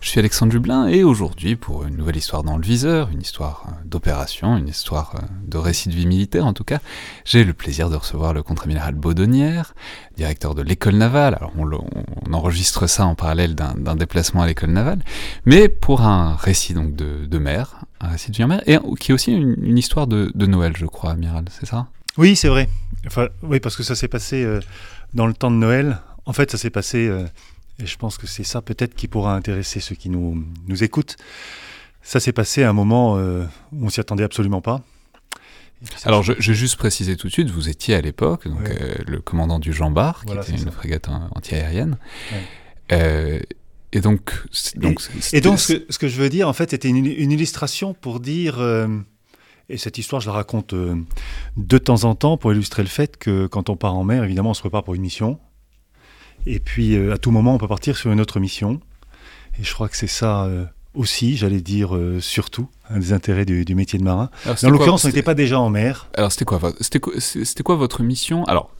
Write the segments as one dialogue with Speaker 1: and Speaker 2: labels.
Speaker 1: Je suis Alexandre Dublin et aujourd'hui, pour une nouvelle histoire dans le viseur, une histoire euh, d'opération, une histoire euh, de récit de vie militaire en tout cas, j'ai le plaisir de recevoir le contre-amiral Baudonnière, directeur de l'école navale. Alors on, enregistre ça en parallèle d'un déplacement à l'école navale, mais pour un récit donc de, mer, un récit de vie en mer, et qui est aussi une, histoire de, Noël, je crois, amiral, c'est ça?
Speaker 2: Oui, c'est vrai. Enfin, oui, parce que ça s'est passé euh, dans le temps de Noël. En fait, ça s'est passé et je pense que c'est ça peut-être qui pourra intéresser ceux qui nous, nous écoutent. Ça s'est passé à un moment euh, où on s'y attendait absolument pas.
Speaker 1: Alors, je, vais juste préciser tout de suite, vous étiez à l'époque donc euh, le commandant du Jean Bar, qui était une frégate antiaérienne. Euh, et donc,
Speaker 2: donc, et, donc ce, que, je veux dire, en fait, c'était une, une, illustration pour dire, et cette histoire, je la raconte de temps en temps pour illustrer le fait que quand on part en mer, évidemment, on se prépare pour une mission. Et puis, euh, à tout moment, on peut partir sur une autre mission. Et je crois que c'est ça euh, aussi, j'allais dire euh, surtout, un des intérêts du, métier de marin. Dans l'occurrence, on n'était pas déjà en mer.
Speaker 1: Alors, c'était quoi, c'était quoi votre mission? Alors,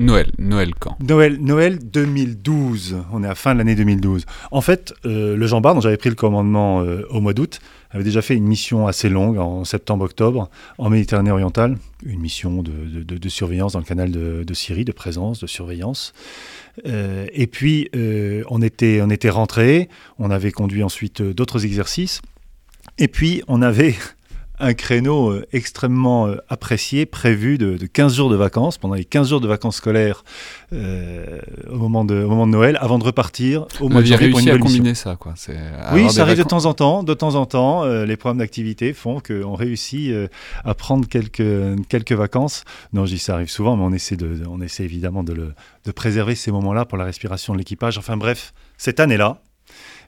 Speaker 1: Noël, Noël quand?
Speaker 2: Noël, Noël 2012. On est à fin de l'année 2012. En fait, le Jean Bart, dont j'avais pris le commandement au mois d'août, avait déjà fait une mission assez longue en septembre-octobre en Méditerranée orientale, une mission de, surveillance dans le canal de, Syrie, de présence, de surveillance. Euh, et puis, euh, on était, on était rentré, on avait conduit ensuite euh, d'autres exercices, et puis on avait un créneau euh, extrêmement euh, apprécié, prévu de, 15 jours de vacances, pendant les 15 jours de vacances scolaires euh, au, moment de, moment de Noël, avant de repartir
Speaker 1: au mois de janvier pour une à combiner ça, quoi.
Speaker 2: Oui, ça arrive de temps en temps. De temps en temps, les programmes d'activité font qu'on réussit à prendre quelques, quelques vacances. Non, je dis ça arrive souvent, mais on essaie, de, on essaie évidemment de, le, de préserver ces moments-là pour la respiration de l'équipage. Enfin bref, cette année-là,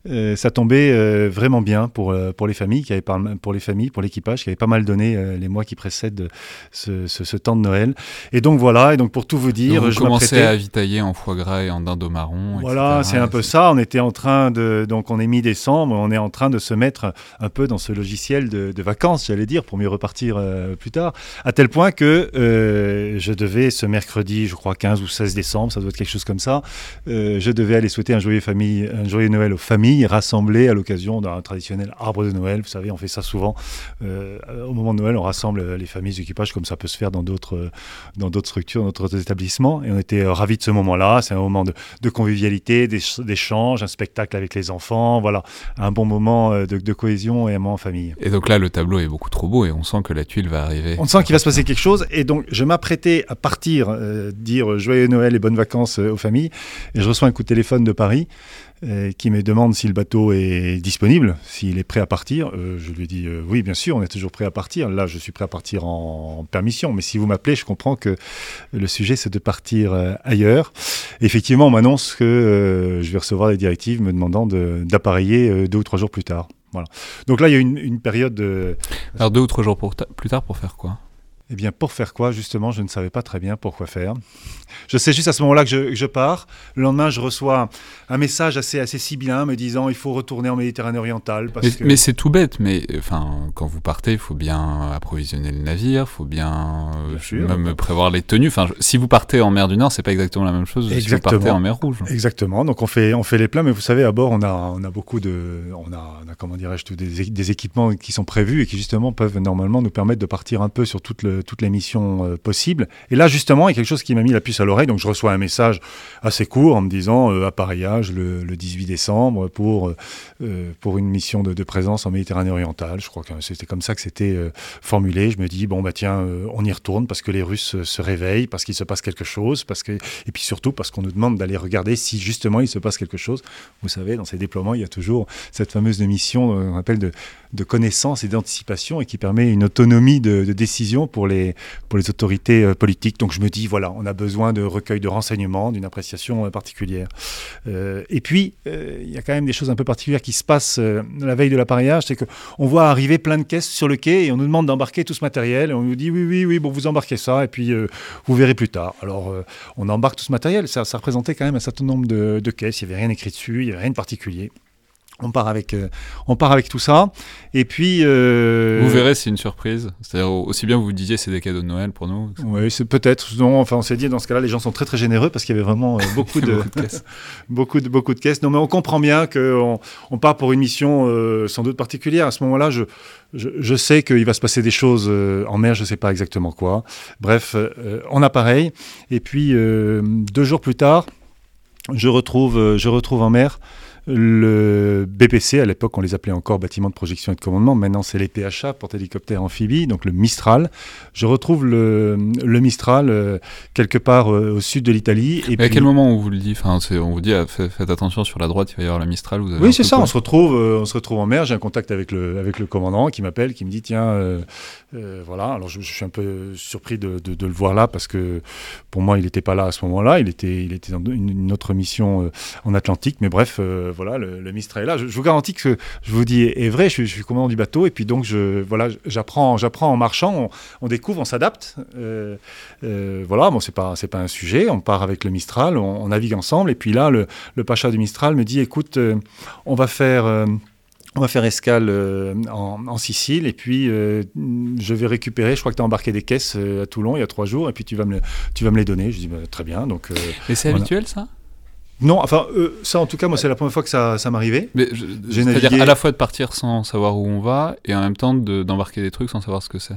Speaker 2: euh, ça tombait euh, vraiment bien pour, euh, pour les familles, qui avaient pour les familles, pour l'équipage, qui avait pas mal donné les mois qui précèdent ce, ce, temps de Noël. Et donc voilà, et donc pour tout vous dire,
Speaker 1: donc vous commencez à avitailler en foie gras et en dinde au marron.
Speaker 2: Voilà, c'est un peu ça. On était en train de, donc on est mi-décembre, on est en train de se mettre un peu dans ce logiciel de, de vacances, j'allais dire, pour mieux repartir plus tard, à tel point que je devais ce mercredi, je crois 15 ou 16 décembre, ça doit être quelque chose comme ça, je devais aller souhaiter un joyeux famille, un joyeux Noël aux familles rassemblés à l'occasion d'un traditionnel arbre de Noël. Vous savez, on fait ça souvent. Euh, au moment de Noël, on rassemble les familles d'équipage comme ça peut se faire dans d'autres dans d'autres structures, dans d'autres établissements. Et on était euh, ravis de ce moment-là. C'est un moment de, convivialité, d'échange, un spectacle avec les enfants. Voilà, un bon moment euh, de, cohésion et un moment en famille.
Speaker 1: Et donc là, le tableau est beaucoup trop beau et on sent que la tuile va arriver.
Speaker 2: On sent qu'il va se passer quelque chose. Et donc, je m'apprêtais à partir, dire joyeux Noël et bonnes vacances aux familles. Et je reçois un coup de téléphone de Paris. Euh, qui me demande si le bateau est disponible, s'il est prêt à partir. Euh, je lui dis euh, oui, bien sûr, on est toujours prêt à partir. Là, je suis prêt à partir en, permission, mais si vous m'appelez, je comprends que le sujet c'est de partir ailleurs. effectivement, on m'annonce que je vais recevoir des directives me demandant d'appareiller deux ou trois jours plus tard. Voilà. Donc là, il y a une, une période de...
Speaker 1: Alors deux ou trois jours plus tard pour faire quoi?
Speaker 2: Eh bien, pour faire quoi, justement, je ne savais pas très bien pourquoi faire. Je sais juste à ce moment-là que je, pars. Le lendemain, je reçois un message assez, assez sibyllin me disant il faut retourner en Méditerranée orientale.
Speaker 1: mais, c'est tout bête, mais enfin, quand vous partez, il faut bien approvisionner le navire, il faut bien, euh, même prévoir les tenues. Enfin, si vous partez en mer du Nord, c'est pas exactement la même chose que si vous partez en mer Rouge.
Speaker 2: Exactement. Donc on fait, on fait les plans, mais vous savez, à bord, on a, on a beaucoup de. On a, comment dirais-je, des, des équipements qui sont prévus et qui, justement, peuvent normalement nous permettre de partir un peu sur toute le toutes les missions euh, possibles. Et là, justement, il y a quelque chose qui m'a mis la puce à l'oreille. Donc, je reçois un message assez court en me disant euh, appareillage le, 18 décembre pour, euh, pour une mission de, présence en Méditerranée orientale. Je crois que c'était comme ça que c'était formulé. Je me dis, bon, bah tiens, on y retourne parce que les Russes se réveillent, parce qu'il se passe quelque chose, parce que, et puis surtout parce qu'on nous demande d'aller regarder si justement il se passe quelque chose. Vous savez, dans ces déploiements, il y a toujours cette fameuse mission, on appelle de, de connaissance et d'anticipation et qui permet une autonomie de, de décision pour les, pour les autorités euh, politiques. Donc je me dis, voilà, on a besoin de recueil de renseignements, d'une appréciation euh, particulière. Euh, et puis, il y a quand même des choses un peu particulières qui se passent la veille de l'appareillage, c'est qu'on voit arriver plein de caisses sur le quai et on nous demande d'embarquer tout ce matériel. Et on nous dit, oui, oui, oui, bon, vous embarquez ça et puis vous verrez plus tard. Alors, on embarque tout ce matériel. Ça, ça représentait quand même un certain nombre de, de caisses. Il n'y avait rien écrit dessus, il n'y avait rien de particulier. On part avec, euh, on part avec tout ça. Et puis. Euh,
Speaker 1: vous verrez, c'est une surprise. C'est-à-dire, aussi bien vous vous disiez, c'est des cadeaux de Noël pour nous.
Speaker 2: Oui, c'est peut-être. Non, enfin, on s'est dit, dans ce cas-là, les gens sont très, très généreux parce qu'il y avait vraiment euh, beaucoup, de,
Speaker 1: beaucoup, de caisses.
Speaker 2: beaucoup, de, beaucoup de caisses. Non, mais on comprend bien qu'on on part pour une mission sans doute particulière. À ce moment-là, je, je, je, sais qu'il va se passer des choses en mer, je ne sais pas exactement quoi. Bref, on a pareil. Et puis, deux jours plus tard, je retrouve, je retrouve en mer le BPC, à l'époque on les appelait encore bâtiments de projection et de commandement, maintenant c'est les PHA, porte-hélicoptères amphibies, donc le Mistral. Je retrouve le, le Mistral euh, quelque part euh, au sud de l'Italie.
Speaker 1: Et puis... À quel moment on vous le dit? Enfin, On vous dit ah, faites, attention sur la droite, il va y avoir le Mistral. Vous
Speaker 2: oui, c'est ça, on se, retrouve, euh, on se retrouve en mer, j'ai un contact avec le, avec le commandant qui m'appelle, qui me dit tiens, voilà, alors je, je, suis un peu surpris de, de, de, le voir là parce que pour moi il n'était pas là à ce moment-là, il était, il était dans une autre mission en Atlantique, mais bref voilà, le, Mistral est là. Je, vous garantis que je vous dis est vrai. Je, suis commandant du bateau et puis donc je voilà, j'apprends, j'apprends en marchant. On, découvre, on s'adapte. Euh, euh, voilà, bon, c'est pas c'est pas un sujet. On part avec le Mistral, on, navigue ensemble et puis là, le, pacha du Mistral me dit écoute, euh, on va faire on va faire escale en, Sicile et puis je vais récupérer. Je crois que tu as embarqué des caisses à Toulon il y a trois jours et puis tu vas me, tu vas me les donner. Je dis bah, très bien. Donc,
Speaker 1: et c'est habituel ça?
Speaker 2: Non, enfin, euh, ça en tout cas, moi, c'est la première fois que ça, ça m'arrivait.
Speaker 1: C'est-à-dire à la fois de partir sans savoir où on va et en même temps d'embarquer des trucs sans savoir ce que c'est.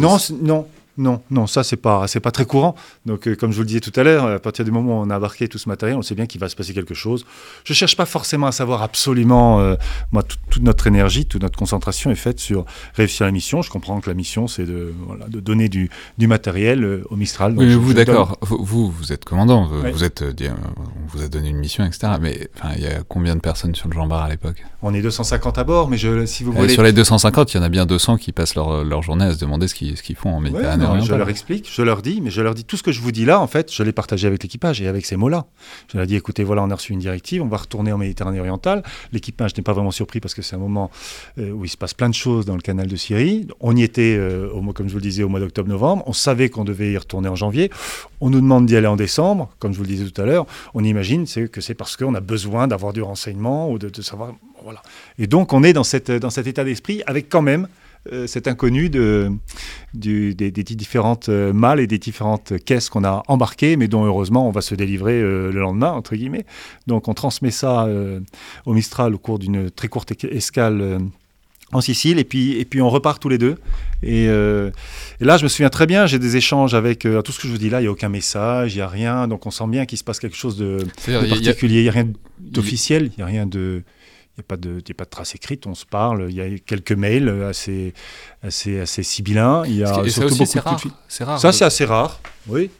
Speaker 2: Non, non, non, non, ça c'est pas c'est pas très courant. Donc euh, comme je vous le disais tout à l'heure, à partir du moment où on a embarqué tout ce matériel, on sait bien qu'il va se passer quelque chose. Je cherche pas forcément à savoir absolument. Euh, moi, toute notre énergie, toute notre concentration est faite sur réussir la mission. Je comprends que la mission c'est de, voilà, de donner du, du matériel euh, au Mistral.
Speaker 1: oui, mais vous d'accord. Vous, vous êtes commandant. Vous, êtes on vous a donné une mission, etc. Mais il y a combien de personnes sur le Jean Bar à l'époque?
Speaker 2: On est 250 à bord, mais je, si vous voulez.
Speaker 1: sur les 250, il y en a bien 200 qui passent leur, leur journée à se demander ce qu'ils qu'ils font en Méditerranée
Speaker 2: je leur explique, je leur dis, mais je leur dis tout ce que je vous dis là, en fait, je l'ai partagé avec l'équipage et avec ces mots-là. Je leur dis, écoutez, voilà, on a reçu une directive, on va retourner en Méditerranée orientale. L'équipage n'est pas vraiment surpris parce que c'est un moment euh, où il se passe plein de choses dans le canal de Syrie. On y était, euh, au, comme je vous le disais, au mois d'octobre-novembre. On savait qu'on devait y retourner en janvier. On nous demande d'y aller en décembre, comme je vous le disais tout à l'heure. On imagine que c'est parce qu'on a besoin d'avoir du renseignement ou de, de savoir. Voilà. Et donc, on est dans, cette, dans cet état d'esprit avec quand même cet inconnu de, des, différentes euh, malles et des différentes caisses qu'on a embarquées, mais dont heureusement on va se délivrer euh, le lendemain, entre guillemets. Donc on transmet ça au Mistral au cours d'une très courte escale en Sicile. Et puis et puis on repart tous les deux. Et, là je me souviens très bien j'ai des échanges avec tout ce que je vous dis là il y a aucun message il y a rien. Donc on sent bien qu'il se passe quelque chose de, particulier. Il n'y a rien d'officiel il n'y a rien de il n'y a, pas de, a pas de traces écrites, on se parle, il y a quelques mails assez, assez, assez sibyllins. Il y a
Speaker 1: surtout beaucoup de C'est rare.
Speaker 2: Ça, c'est assez rare, oui.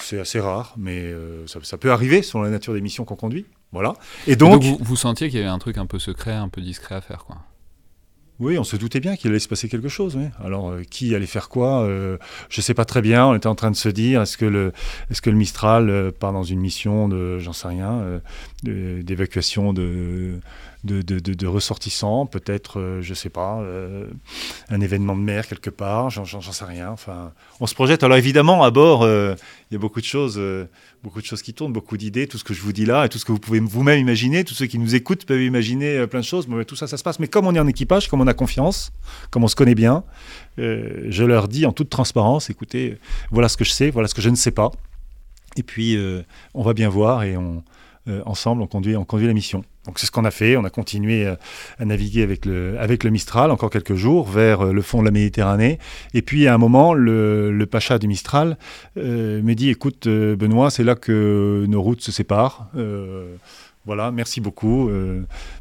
Speaker 2: C'est assez rare, mais euh, ça, peut arriver selon la nature des missions qu'on conduit. Voilà.
Speaker 1: Et donc, vous, vous, sentiez qu'il y avait un truc un peu secret, un peu discret à faire, quoi.
Speaker 2: Oui, on se doutait bien qu'il allait se passer quelque chose. Oui. Alors, euh, qui allait faire quoi euh, Je ne sais pas très bien. On était en train de se dire est-ce que le, est-ce que le Mistral part dans une mission de, j'en sais rien, d'évacuation de, de, ressortissants, peut-être, euh, je sais pas, euh, un événement de mer quelque part, j'en sais rien. Enfin, on se projette. Alors évidemment, à bord, euh, il y a beaucoup de choses, beaucoup de choses qui tournent, beaucoup d'idées, tout ce que je vous dis là et tout ce que vous pouvez vous-même imaginer. Tous ceux qui nous écoutent peuvent imaginer plein de choses. Mais tout ça, ça se passe. Mais comme on est en équipage, comme on a confiance, comme on se connaît bien, je leur dis en toute transparence écoutez, voilà ce que je sais, voilà ce que je ne sais pas. Et puis, on va bien voir et on, ensemble, on conduit, on conduit la mission. Donc c'est ce qu'on a fait. On a continué euh, à naviguer avec le, avec le Mistral encore quelques jours vers euh, le fond de la Méditerranée. Et puis à un moment, le, Pacha du Mistral euh, me dit écoute, Benoît, c'est là que nos routes se séparent. voilà, merci beaucoup.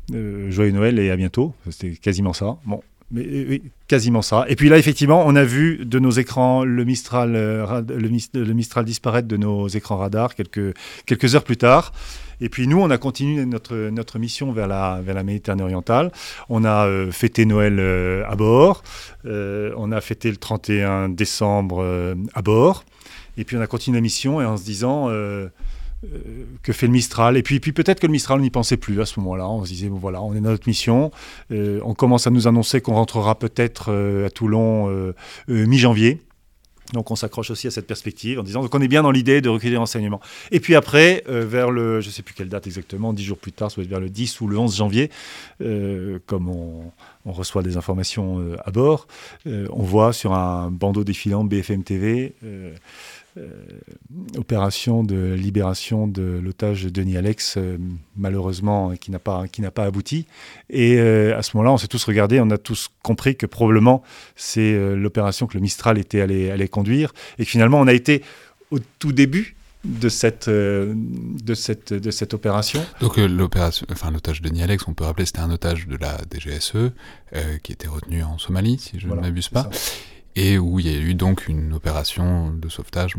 Speaker 2: joyeux Noël et à bientôt. C'était quasiment ça. Bon, mais oui, quasiment ça. Et puis là, effectivement, on a vu de nos écrans le Mistral, le, Mistral disparaître de nos écrans radars quelques, quelques heures plus tard. Et puis nous, on a continué notre, notre mission vers la, vers la Méditerranée orientale. On a euh, fêté Noël euh, à bord. Euh, on a fêté le 31 décembre à bord. Et puis on a continué la mission et en se disant que fait le Mistral Et puis, puis peut-être que le Mistral, on n'y pensait plus à ce moment-là. On se disait, bon, voilà, on est dans notre mission. on commence à nous annoncer qu'on rentrera peut-être à Toulon mi-janvier. Donc on s'accroche aussi à cette perspective en disant qu'on est bien dans l'idée de recueillir des renseignements. Et puis après, euh, vers le, je ne sais plus quelle date exactement, dix jours plus tard, être vers le 10 ou le 11 janvier, euh, comme on, reçoit des informations euh, à bord, on voit sur un bandeau défilant BFM TV euh, opération de libération de l'otage Denis Alex, euh, malheureusement, qui n'a pas, qui pas abouti. Et euh, à ce moment-là, on s'est tous regardés, on a tous compris que probablement c'est l'opération que le Mistral était allé, allé conduire. Et finalement, on a été au tout début de cette, de cette, de cette opération.
Speaker 1: Donc l'opération, enfin l'otage de Alex, on peut rappeler, c'était un otage de la DGSE qui était retenu en Somalie, si je ne m'abuse pas et où il y a eu donc une opération de sauvetage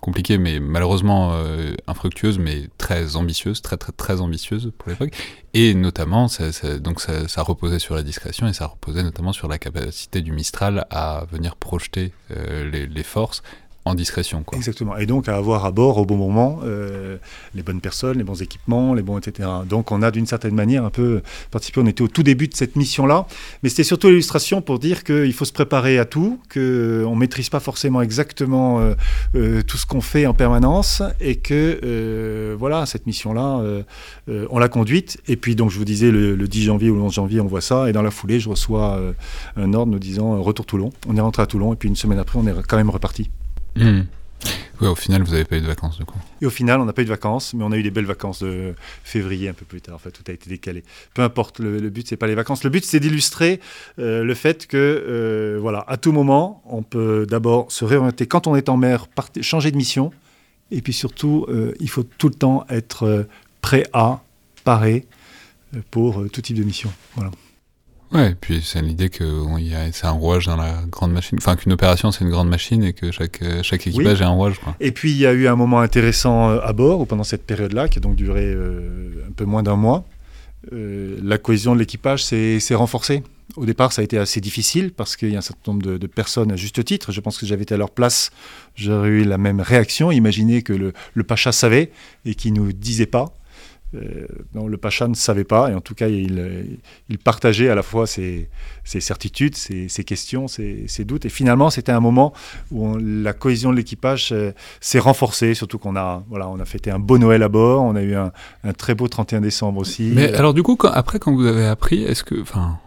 Speaker 1: compliquée, mais malheureusement euh, infructueuse, mais très ambitieuse, très très très ambitieuse pour l'époque. Et notamment, ça, donc ça, reposait sur la discrétion et ça reposait notamment sur la capacité du Mistral à venir projeter euh, les, forces en discrétion.
Speaker 2: Exactement. Et donc à avoir à bord au bon moment euh, les bonnes personnes, les bons équipements, les bons etc. Donc on a d'une certaine manière un peu participé. On était au tout début de cette mission-là, mais c'était surtout l'illustration pour dire qu'il faut se préparer à tout, qu'on ne maîtrise pas forcément exactement euh, euh, tout ce qu'on fait en permanence et que voilà cette mission-là, on l'a conduite. Et puis donc je vous disais le, 10 janvier ou le 11 janvier, on voit ça et dans la foulée, je reçois un ordre nous disant retour Toulon. On est rentré à Toulon et puis une semaine après, on est quand même reparti.
Speaker 1: Hmm. au final, vous n'avez pas eu de vacances, du coup.
Speaker 2: Et au final, on n'a pas eu de vacances, mais on a eu des belles vacances de février, un peu plus tard. En fait, tout a été décalé. Peu importe, le, but, c'est pas les vacances. Le but, c'est d'illustrer euh, le fait que, euh, voilà, à tout moment, on peut d'abord se réorienter quand on est en mer, changer de mission. Et puis surtout, euh, il faut tout le temps être prêt à, parer pour tout type de mission. Voilà.
Speaker 1: Ouais, et puis c'est l'idée que c'est un rouage dans la grande machine. Enfin, qu'une opération, c'est une grande machine et que chaque, euh, chaque équipage est un rouage. Quoi.
Speaker 2: Et puis, il y a eu un moment intéressant euh, à bord, pendant cette période-là, qui a donc duré euh, un peu moins d'un mois, la cohésion de l'équipage s'est renforcée. Au départ, ça a été assez difficile parce qu'il y a un certain nombre de, personnes à juste titre. Je pense que j'avais été à leur place, j'aurais eu la même réaction. Imaginez que le, le Pacha savait et qu'il ne nous disait pas. Euh, le Pacha ne savait pas, et en tout cas, il, il partageait à la fois ses, certitudes, ses, questions, ses, doutes. Et finalement, c'était un moment où la cohésion de l'équipage euh, s'est renforcée, surtout qu'on a, voilà, on a fêté un beau Noël à bord, on a eu un, très beau 31 décembre aussi.
Speaker 1: Mais alors, du coup, après, quand vous avez appris, est-ce que. Enfin,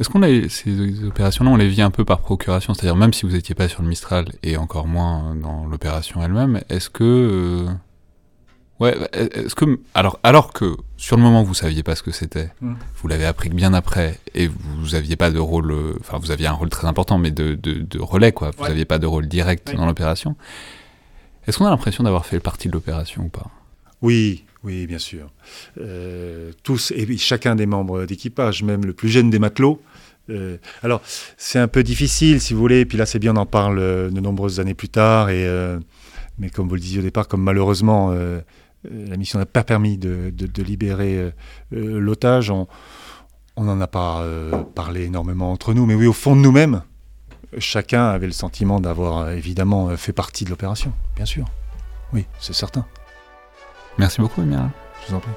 Speaker 1: est-ce qu'on a ces opérations-là, on les vit un peu par procuration, c'est-à-dire même si vous n'étiez pas sur le Mistral et encore moins dans l'opération elle-même, est-ce que euh, Ouais, bah, est-ce que alors alors que sur le moment vous saviez pas ce que c'était, hmm. vous l'avez appris bien après et vous aviez pas de rôle, euh, enfin vous aviez un rôle très important mais de, de, relais quoi, vous n'aviez pas de rôle direct dans l'opération. Est-ce qu'on a l'impression d'avoir fait partie de l'opération ou pas?
Speaker 2: Oui, oui, bien sûr. Euh, tous et chacun des membres d'équipage, même le plus jeune des matelots. Euh, alors c'est un peu difficile si vous voulez, et puis là c'est bien on en parle de nombreuses années plus tard et mais comme vous le disiez au départ, comme malheureusement euh, la mission n'a pas permis de, libérer euh, euh, l'otage. On n'en a pas parlé énormément entre nous, mais oui, au fond de nous-mêmes, chacun avait le sentiment d'avoir évidemment fait partie de l'opération, bien sûr. Oui, c'est certain.
Speaker 1: Merci beaucoup, Emiral.
Speaker 2: Je vous en prie.